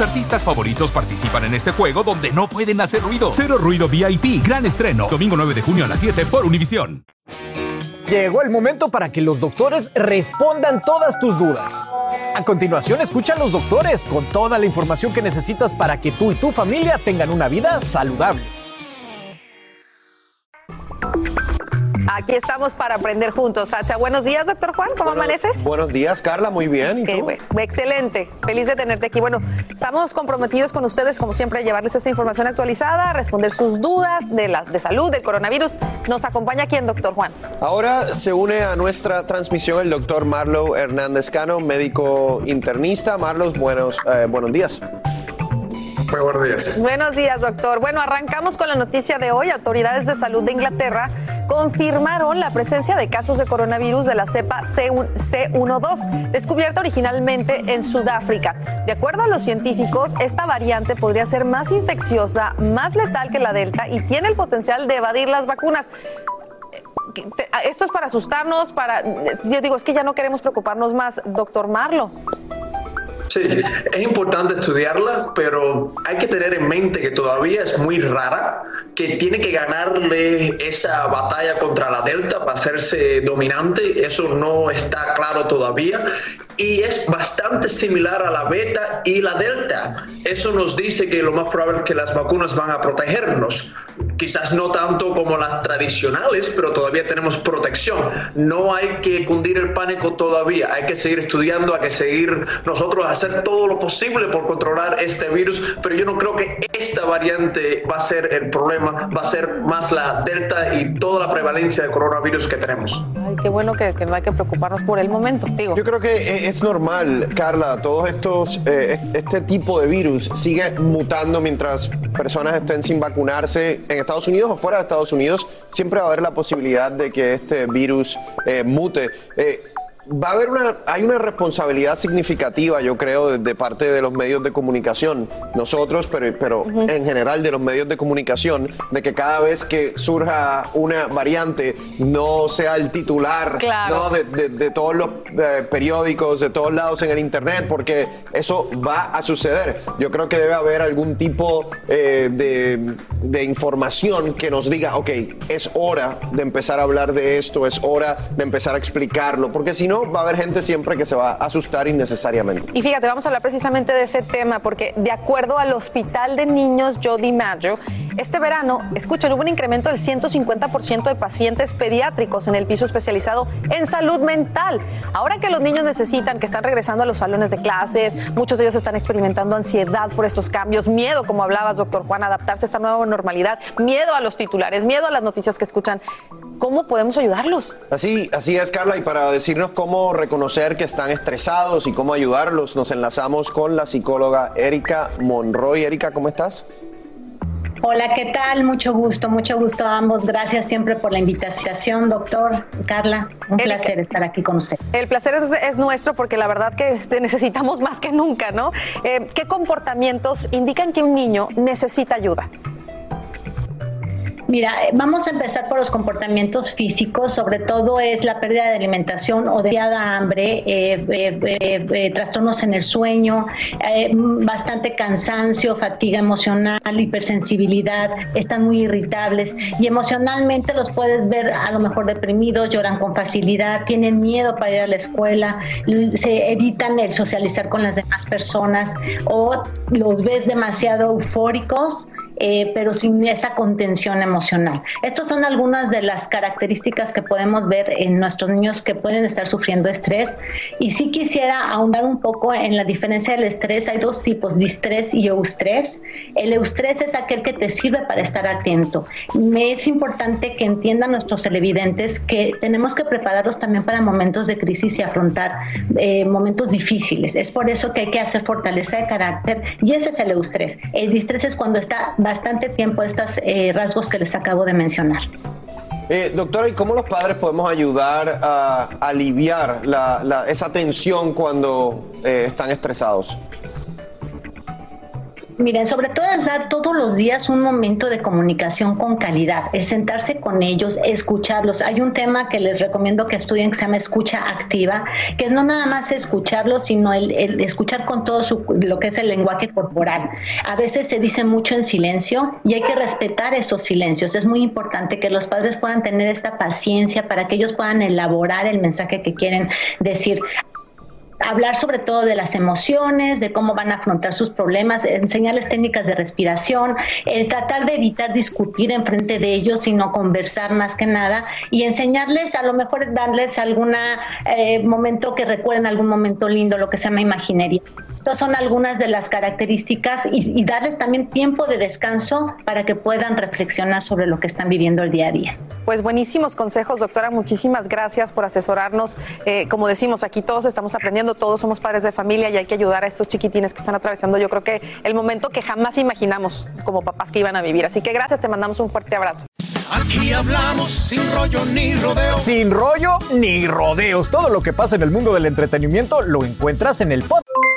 Artistas favoritos participan en este juego donde no pueden hacer ruido. Cero Ruido VIP, gran estreno. Domingo 9 de junio a las 7 por Univisión. Llegó el momento para que los doctores respondan todas tus dudas. A continuación, escucha a los doctores con toda la información que necesitas para que tú y tu familia tengan una vida saludable. Aquí estamos para aprender juntos. Sacha, buenos días, doctor Juan. ¿Cómo amaneces? Buenos días, Carla. Muy bien. ¿Y tú? bueno. Excelente. Feliz de tenerte aquí. Bueno, estamos comprometidos con ustedes, como siempre, a llevarles esa información actualizada, a responder sus dudas de, la, de salud, del coronavirus. Nos acompaña quién, doctor Juan. Ahora se une a nuestra transmisión el doctor Marlo Hernández Cano, médico internista. Marlos, buenos, eh, buenos días. Buenos días. Buenos días, doctor. Bueno, arrancamos con la noticia de hoy. Autoridades de salud de Inglaterra confirmaron la presencia de casos de coronavirus de la cepa C1- C12, descubierta originalmente en Sudáfrica. De acuerdo a los científicos, esta variante podría ser más infecciosa, más letal que la Delta y tiene el potencial de evadir las vacunas. Eh, Esto es para asustarnos, para... Yo digo, es que ya no queremos preocuparnos más. Doctor Marlo. Sí, es importante estudiarla, pero hay que tener en mente que todavía es muy rara, que tiene que ganarle esa batalla contra la Delta para hacerse dominante, eso no está claro todavía, y es bastante similar a la Beta y la Delta. Eso nos dice que lo más probable es que las vacunas van a protegernos. Quizás no tanto como las tradicionales, pero todavía tenemos protección. No hay que cundir el pánico todavía. Hay que seguir estudiando, hay que seguir nosotros hacer todo lo posible por controlar este virus, pero yo no creo que esta variante va a ser el problema, va a ser más la delta y toda la prevalencia de coronavirus que tenemos. Ay, qué bueno que, que no hay que preocuparnos por el momento, digo. Yo creo que eh, es normal, Carla, todos estos, eh, este tipo de virus sigue mutando mientras personas estén sin vacunarse en Estados Unidos o fuera de Estados Unidos. Siempre va a haber la posibilidad de que este virus eh, mute. Eh, Va a haber una, hay una responsabilidad significativa, yo creo, de, de parte de los medios de comunicación, nosotros, pero, pero en general de los medios de comunicación, de que cada vez que surja una variante no sea el titular Claro. ¿no? de, de- de todos los eh, periódicos, de todos lados en el internet, porque eso va a suceder. Yo creo que debe haber algún tipo eh, de, de información que nos diga, ok, es hora de empezar a hablar de esto, es hora de empezar a explicarlo, porque si no, va a haber gente siempre que se va a asustar innecesariamente. Y fíjate, vamos a hablar precisamente de ese tema, porque de acuerdo al Hospital de Niños Jody Maggio, este verano, escuchen, hubo un incremento del 150% de pacientes pediátricos en el piso especializado en salud mental. Ahora que los niños necesitan, que están regresando a los salones de clases, muchos de ellos están experimentando ansiedad por estos cambios, miedo, como hablabas, doctor Juan, adaptarse a esta nueva normalidad, miedo a los titulares, miedo a las noticias que escuchan. ¿Cómo podemos ayudarlos? Así, así es, Carla, y para decirnos cómo reconocer que están estresados y cómo ayudarlos, nos enlazamos con la psicóloga Erika Monroy. Erika, ¿cómo estás? Hola, ¿qué tal? Mucho gusto, mucho gusto a ambos. Gracias siempre por la invitación, doctor, Carla. Un placer estar aquí con usted. El placer es, es nuestro porque la verdad que te necesitamos más que nunca, ¿no? Eh, ¿Qué comportamientos indican que un niño necesita ayuda? Mira, eh, vamos a empezar por los comportamientos físicos, sobre todo es la pérdida de alimentación o de hambre, eh, eh, eh, eh, trastornos en el sueño, eh, bastante cansancio, fatiga emocional, hipersensibilidad, están muy irritables y emocionalmente los puedes ver a lo mejor deprimidos, lloran con facilidad, tienen miedo para ir a la escuela, se evitan el socializar con las demás personas o los ves demasiado eufóricos eh, pero sin esa contención emocional. Estas son algunas de las características que podemos ver en nuestros niños que pueden estar sufriendo estrés. Y sí quisiera ahondar un poco en la diferencia del estrés. Hay dos tipos, distrés y eustrés. El eustrés es aquel que te sirve para estar atento. Me es importante que entiendan nuestros televidentes que tenemos que prepararlos también para momentos de crisis y afrontar eh, momentos difíciles. Es por eso que hay que hacer fortaleza de carácter y ese es el eustrés. El distrés es cuando está bastante tiempo estos eh, rasgos que les acabo de mencionar. Eh, doctora, ¿y cómo los padres podemos ayudar a aliviar esa tensión cuando eh, están estresados? Miren, sobre todo es dar todos los días un momento de comunicación con calidad, es sentarse con ellos, escucharlos. Hay un tema que les recomiendo que estudien que se llama escucha activa, que es no nada más escucharlos, sino el, escuchar con todo lo que es el lenguaje corporal. A veces se dice mucho en silencio y hay que respetar esos silencios. Es muy importante que los padres puedan tener esta paciencia para que ellos puedan elaborar el mensaje que quieren decir hablar sobre todo de las emociones, de cómo van a afrontar sus problemas, enseñarles técnicas de respiración, el tratar de evitar discutir en frente de ellos, sino conversar más que nada y enseñarles, a lo mejor darles algún eh, momento que recuerden algún momento lindo, lo que se llama imaginería. Estas son algunas de las características y, darles también tiempo de descanso para que puedan reflexionar sobre lo que están viviendo el día a día. Pues buenísimos consejos, doctora. Muchísimas gracias por asesorarnos. Eh, como decimos, aquí todos estamos aprendiendo, todos somos padres de familia y hay que ayudar a estos chiquitines que están atravesando, yo creo que el momento que jamás imaginamos como papás que iban a vivir. Así que gracias, te mandamos un fuerte abrazo. Aquí hablamos sin rollo ni rodeos. Sin rollo ni rodeos. Todo lo que pasa en el mundo del entretenimiento lo encuentras en el podcast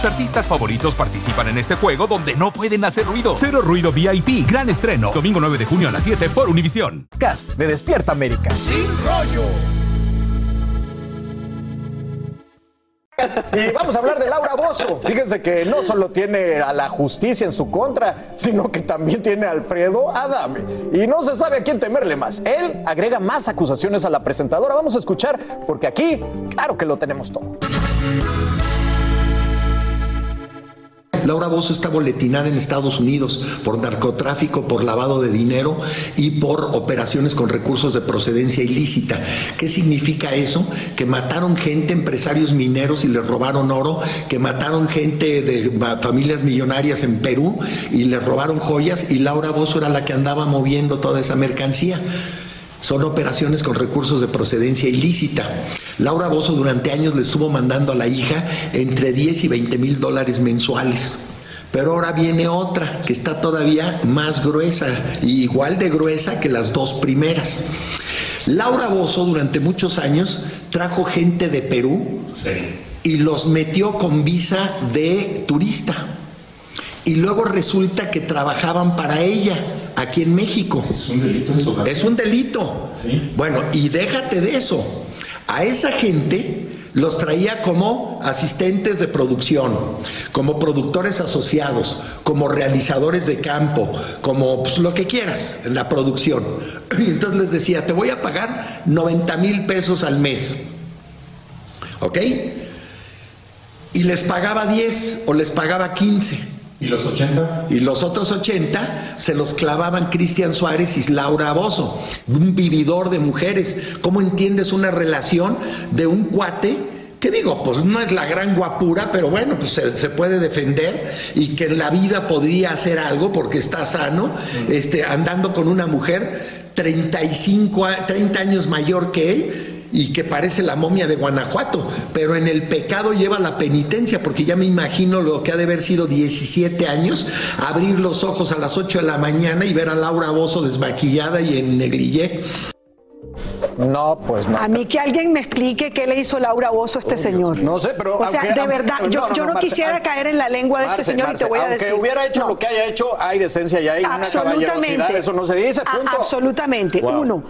Tus artistas favoritos participan en este juego donde no pueden hacer ruido. Cero Ruido VIP, gran estreno. Domingo 9 de junio a las 7 por Univisión. Cast de Despierta América. Sin rollo. Y vamos a hablar de Laura Bozo. Fíjense que no solo tiene a la justicia en su contra, sino que también tiene a Alfredo Adame. Y no se sabe a quién temerle más. Él agrega más acusaciones a la presentadora. Vamos a escuchar, porque aquí, claro que lo tenemos todo. Laura Bozo está boletinada en Estados Unidos por narcotráfico, por lavado de dinero y por operaciones con recursos de procedencia ilícita. ¿Qué significa eso? Que mataron gente, empresarios mineros y les robaron oro, que mataron gente de familias millonarias en Perú y les robaron joyas y Laura Bozo era la que andaba moviendo toda esa mercancía. Son operaciones con recursos de procedencia ilícita. Laura Bozo durante años le estuvo mandando a la hija entre 10 y 20 mil dólares mensuales. Pero ahora viene otra que está todavía más gruesa y igual de gruesa que las dos primeras. Laura Bozo durante muchos años trajo gente de Perú y los metió con visa de turista. Y luego resulta que trabajaban para ella aquí en México. Es un delito eso. Es un delito. Bueno, y déjate de eso. A esa gente los traía como asistentes de producción, como productores asociados, como realizadores de campo, como pues, lo que quieras en la producción. Y entonces les decía, te voy a pagar 90 mil pesos al mes. ¿Ok? y les pagaba 10 o les pagaba 15. ¿Y los 80? Y los otros 80 se los clavaban Cristian Suárez y Laura Bozo, un vividor de mujeres. ¿Cómo entiendes una relación de un cuate? Que digo, pues no es la gran guapura, pero bueno, pues se, se puede defender y que en la vida podría hacer algo porque está sano, este, andando con una mujer 35, a- 30 años mayor que él y que parece la momia de Guanajuato, pero en el pecado lleva la penitencia, porque ya me imagino lo que ha de haber sido 17 años, abrir los ojos a las 8 de la mañana y ver a Laura Bozo desmaquillada y en negligé. No, pues no. A mí que alguien me explique qué le hizo Laura Bozo a este señor. No sé, pero. O sea, aunque- de verdad, aunque- yo, yo no, Marce, quisiera aunque- caer en la lengua de este Marce, señor y te voy a aunque decir. hubiera hecho No. lo que haya hecho, hay decencia y hay una caballerosidad. Absolutamente. Eso no se dice, A- punto. absolutamente. Wow. Uno,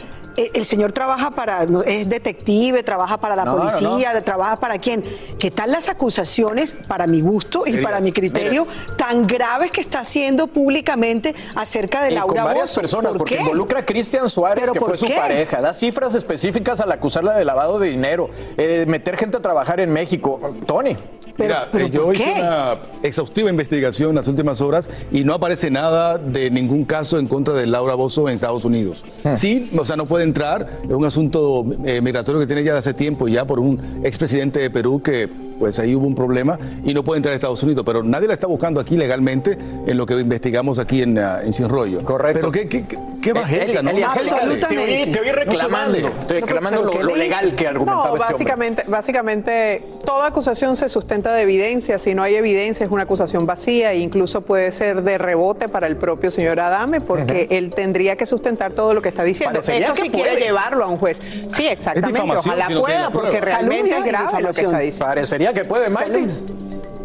el, el señor trabaja para, es detective, trabaja para la No, no, policía, trabaja para quién. ¿Qué tal las acusaciones, para mi gusto y Serias. para mi criterio, tan graves que está haciendo públicamente acerca de Y Laura con varias personas, ¿Por porque qué? involucra a Cristian Suárez, ¿Pero que fue su qué? pareja, da cifras específicas al acusarla de lavado de dinero, eh, meter gente a trabajar en México. Tony. Mira, eh, yo hice una exhaustiva investigación en las últimas horas y no aparece nada de ningún caso en contra de Laura Bozo en Estados Unidos. Sí, o sea, no puede entrar, es un asunto eh, migratorio que tiene ya de hace tiempo, ya por un expresidente de Perú que pues ahí hubo un problema y no puede entrar a Estados Unidos, pero nadie la está buscando aquí legalmente en lo que investigamos aquí en, ah, en Sin Rollo. Correcto. Pero qué, qué, qué, qué bajeza, ¿no? Angélica, te oí- te oí No reclamando, vale. te reclamando lo, ¿qué lo le legal que argumentaba No, este básicamente, básicamente toda acusación se sustenta de evidencia. Si no hay evidencia es una acusación vacía e incluso puede ser de rebote para el propio señor Adame porque él tendría que sustentar todo lo que está diciendo. Parecería Eso que si quiere puede. llevarlo a un juez. Sí, exactamente. Ojalá si pueda porque realmente es grave lo que está diciendo. Parecería que puede, Maite.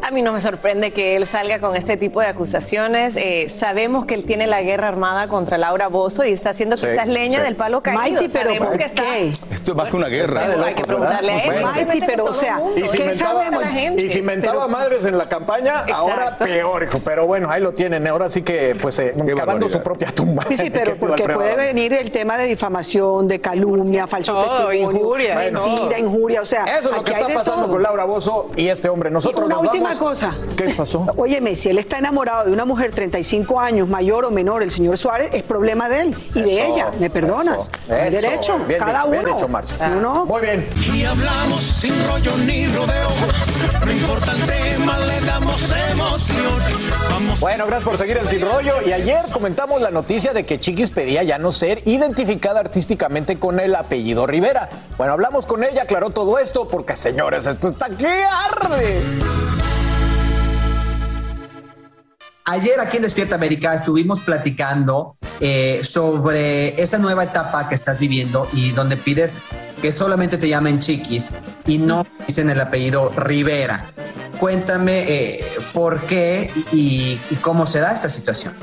A mí no me sorprende que él salga con este tipo de acusaciones. Eh, sabemos que él tiene la guerra armada contra Laura Bozo y está haciendo Sí, quizás leña sí. del palo caído. Maite, pero Sabemos ¿por que está- qué? Esto es más que una guerra. Locos, Hay que preguntarle a él. Maite, pero, o sea, Y si ¿qué mentaba, sabemos la gente? y si Pero- madres en la campaña, ahora peor, hijo. Pero bueno, ahí lo tienen. Ahora sí que, pues, eh, cavando su propia tumba. Sí, sí, pero Que porque puede venir el tema de difamación, de calumnia, falso Todo, testimonio, injuria, mentira, injuria, o sea, Eso es lo que está pasando todo. con Laura Bozo y este hombre. Nosotros una nos última cosa. ¿Qué pasó? Óyeme, si él está enamorado de una mujer 35 años, mayor o menor, el señor Suárez, es problema de él y de ella. ¿Me perdonas? eso, eso. derecho, Bien cada dicho, bien uno. dicho, Marce. No, no. Muy bien. Y hablamos sin rollo ni rodeo. No importa el tema, le damos emoción. Vamos. Bueno, gracias por seguir el Sin Rollo. Y ayer comentamos la noticia de que Chiquis pedía ya no ser identificada artísticamente con el apellido Rivera. Bueno, hablamos con ella, aclaró todo esto, porque señores, esto está que arde. Ayer aquí en Despierta América estuvimos platicando eh, sobre esa nueva etapa que estás viviendo y donde pides que solamente te llamen Chiquis y no dicen el apellido Rivera. Cuéntame eh, por qué y, y cómo se da esta situación.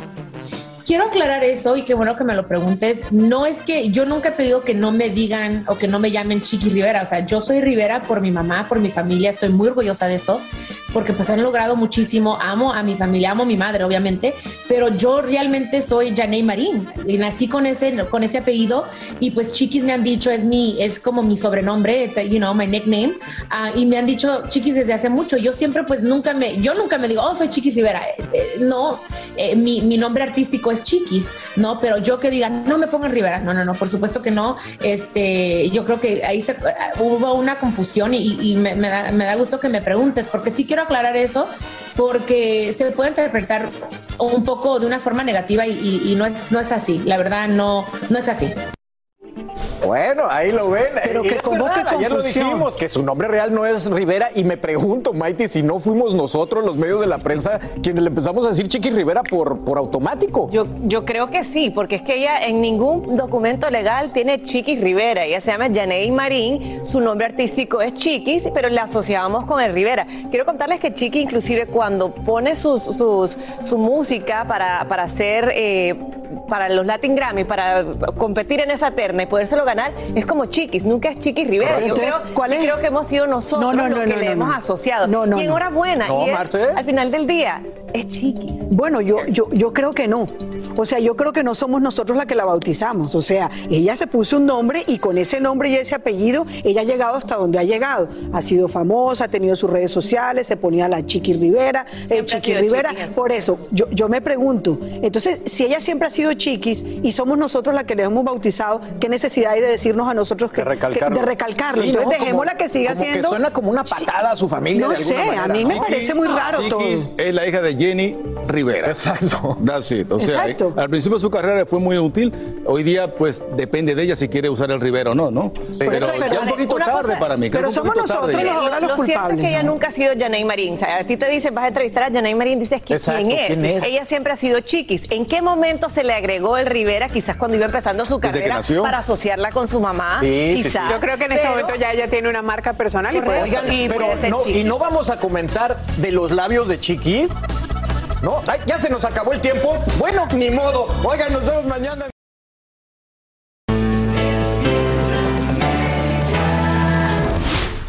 Quiero aclarar eso y qué bueno que me lo preguntes. No es que yo nunca he pedido que no me digan o que no me llamen Chiqui Rivera. O sea, yo soy Rivera por mi mamá, por mi familia. Estoy muy orgullosa de eso porque pues han logrado muchísimo. Amo a mi familia, amo a mi madre, obviamente, pero yo realmente soy Janey Marín y nací con ese, con ese apellido y pues Chiquis me han dicho es mi, es como mi sobrenombre, it's, you know, my nickname. Ah, y me han dicho Chiquis desde hace mucho. Yo siempre pues nunca me, yo nunca me digo, oh, soy Chiquis Rivera. Eh, eh, no, eh, mi, mi nombre artístico Chiquis, ¿no? Pero yo que diga, no me pongan Rivera, no, no, no, por supuesto que no. Este, yo creo que ahí se, hubo una confusión y, me, da, me da gusto que me preguntes, porque sí quiero aclarar eso, porque se puede interpretar un poco de una forma negativa y, y- y no, es, no es así, la verdad no, no es así. Bueno, ahí lo ven. Pero que es como verdad, que ayer lo dijimos, que su nombre real no es Rivera. Y me pregunto, Maite, si no fuimos nosotros, los medios de la prensa, quienes le empezamos a decir Chiqui Rivera por, por automático. Yo, yo creo que sí, porque es que ella en ningún documento legal tiene Chiquis Rivera. Ella se llama Janey Marín, su nombre artístico es Chiquis, pero la asociábamos con el Rivera. Quiero contarles que Chiqui, inclusive, cuando pone sus, sus- su música para, para hacer. eh, para los Latin Grammy, para competir en esa terna y podérselo ganar, es como Chiquis, nunca es Chiquis Rivera. Yo creo, ¿cuál creo que hemos sido nosotros No, no, los que le hemos asociado. No, no, y enhorabuena. Y es, al final del día, es Chiquis. Bueno, yo, yo, yo creo que no. O sea, yo creo que no somos nosotros la que la bautizamos. O sea, ella se puso un nombre y con ese nombre y ese apellido, ella ha llegado hasta donde ha llegado. Ha sido famosa, ha tenido sus redes sociales, se ponía la Chiqui Rivera, eh, Chiqui Rivera. Por eso, yo, yo me pregunto, entonces, si ella siempre ha sido Chiquis y somos nosotros la que le hemos bautizado, ¿qué necesidad hay de decirnos a nosotros que, recalcarlo. que- de recalcarlo? Sí, entonces, ¿no? Como- dejémosla que siga como que siendo. suena como una patada a su familia No de sé, a mí me ¿no? parece muy raro todo. Chiquis es la hija de Jenny Rivera. Exacto. That's it. O sea, Exacto. al principio de su carrera fue muy útil. Hoy día, pues, depende de ella si quiere usar el Rivera o no, ¿no? Pero, eso, ya un poquito una tarde cosa- para mí. pero somos tarde nosotros ya. los- ahora los lo cierto es culpables, que ella ¿no? nunca ha sido Janay Marín. O sea, a ti te dicen, vas a entrevistar a Janay Marín, dices, ¿qui- Exacto, ¿quién, es? ¿quién es? Ella siempre ha sido chiquis. ¿En qué momento se le agregó el Rivera? Quizás cuando iba empezando su carrera para asociarla con su mamá. Sí, sí, quizás. sí. Yo creo que en este Pero- momento ya ella tiene una marca personal y puede. Y Pero puede ser no, y no vamos a comentar de los labios de Chiqui. No, Ay, ya se nos acabó el tiempo. Bueno, ni modo. Oigan, nos vemos mañana.